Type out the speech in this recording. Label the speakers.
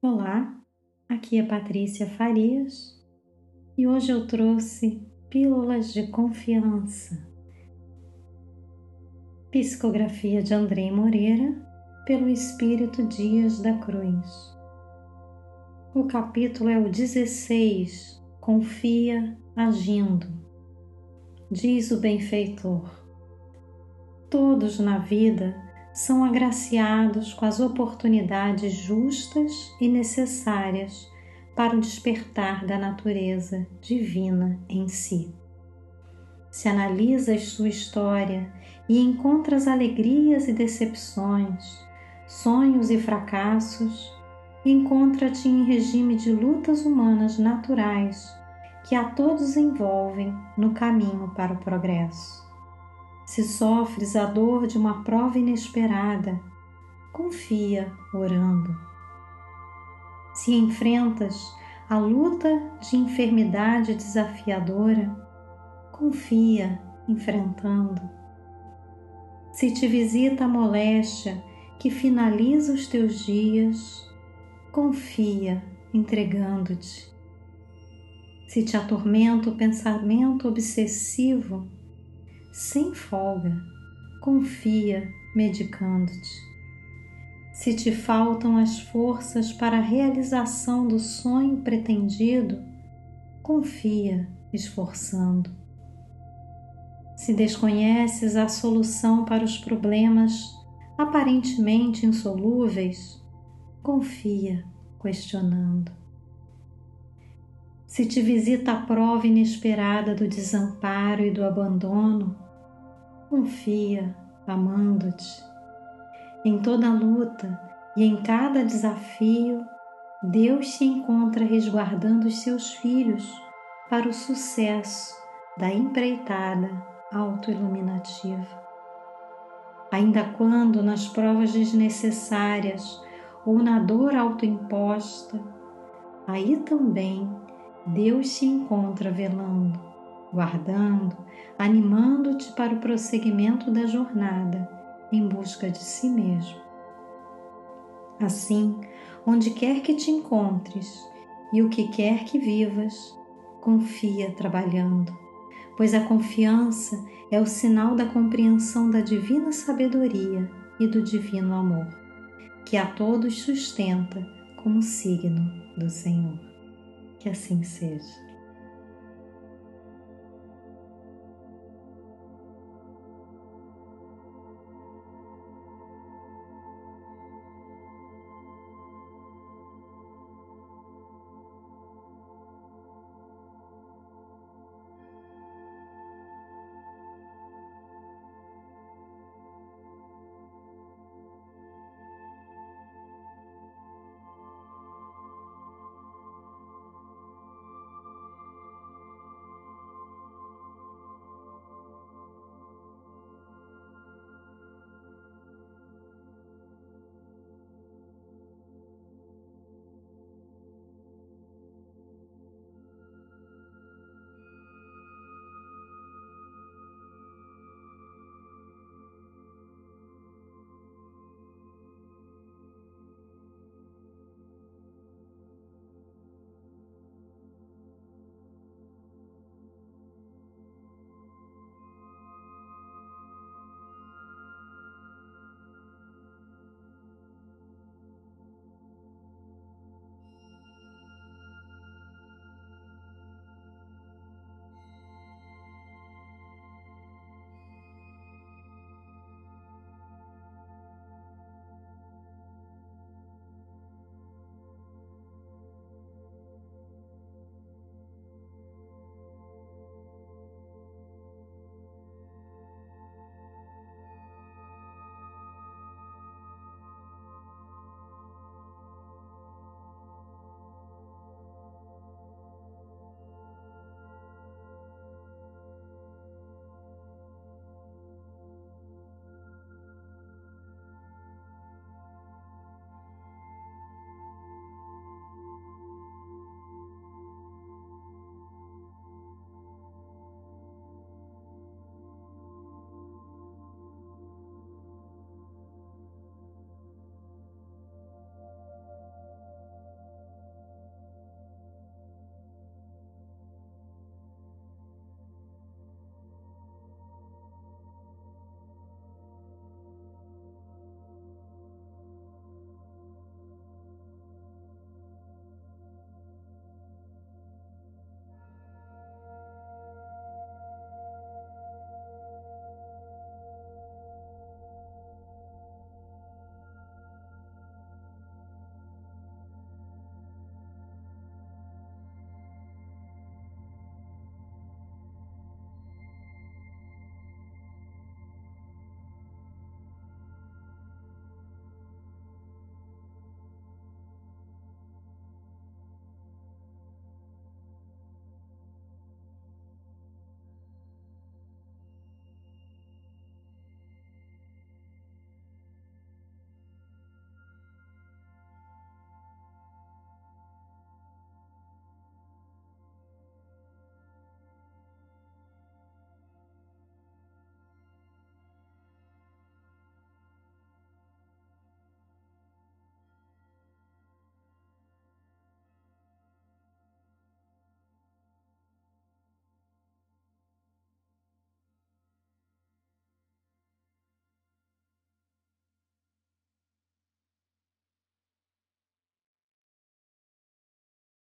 Speaker 1: Olá, aqui é Patrícia Farias e hoje eu trouxe Pílulas de Confiança. Psicografia de Andrei Moreira pelo Espírito Dias da Cruz. O capítulo é o 16, Confia agindo. Diz o benfeitor: Todos na vida são agraciados com as oportunidades justas e necessárias para o despertar da natureza divina em si. Se analisas sua história e encontras alegrias e decepções, sonhos e fracassos, encontra-te em regime de lutas humanas naturais que a todos envolvem no caminho para o progresso. Se sofres a dor de uma prova inesperada, confia orando. Se enfrentas a luta de enfermidade desafiadora, confia enfrentando. Se te visita a moléstia que finaliza os teus dias, confia entregando-te. Se te atormenta o pensamento obsessivo, sem folga, confia medicando-te. Se te faltam as forças para a realização do sonho pretendido, confia esforçando. Se desconheces a solução para os problemas aparentemente insolúveis, confia questionando. Se te visita a prova inesperada do desamparo e do abandono, confia amando-te. Em toda luta e em cada desafio, Deus se encontra resguardando os seus filhos para o sucesso da empreitada autoiluminativa. Ainda quando nas provas desnecessárias ou na dor autoimposta, aí também Deus se encontra velando, guardando, animando-te para o prosseguimento da jornada em busca de si mesmo. Assim, onde quer que te encontres e o que quer que vivas, confia trabalhando, pois a confiança é o sinal da compreensão da divina sabedoria e do divino amor, que a todos sustenta como signo do Senhor. Que assim seja.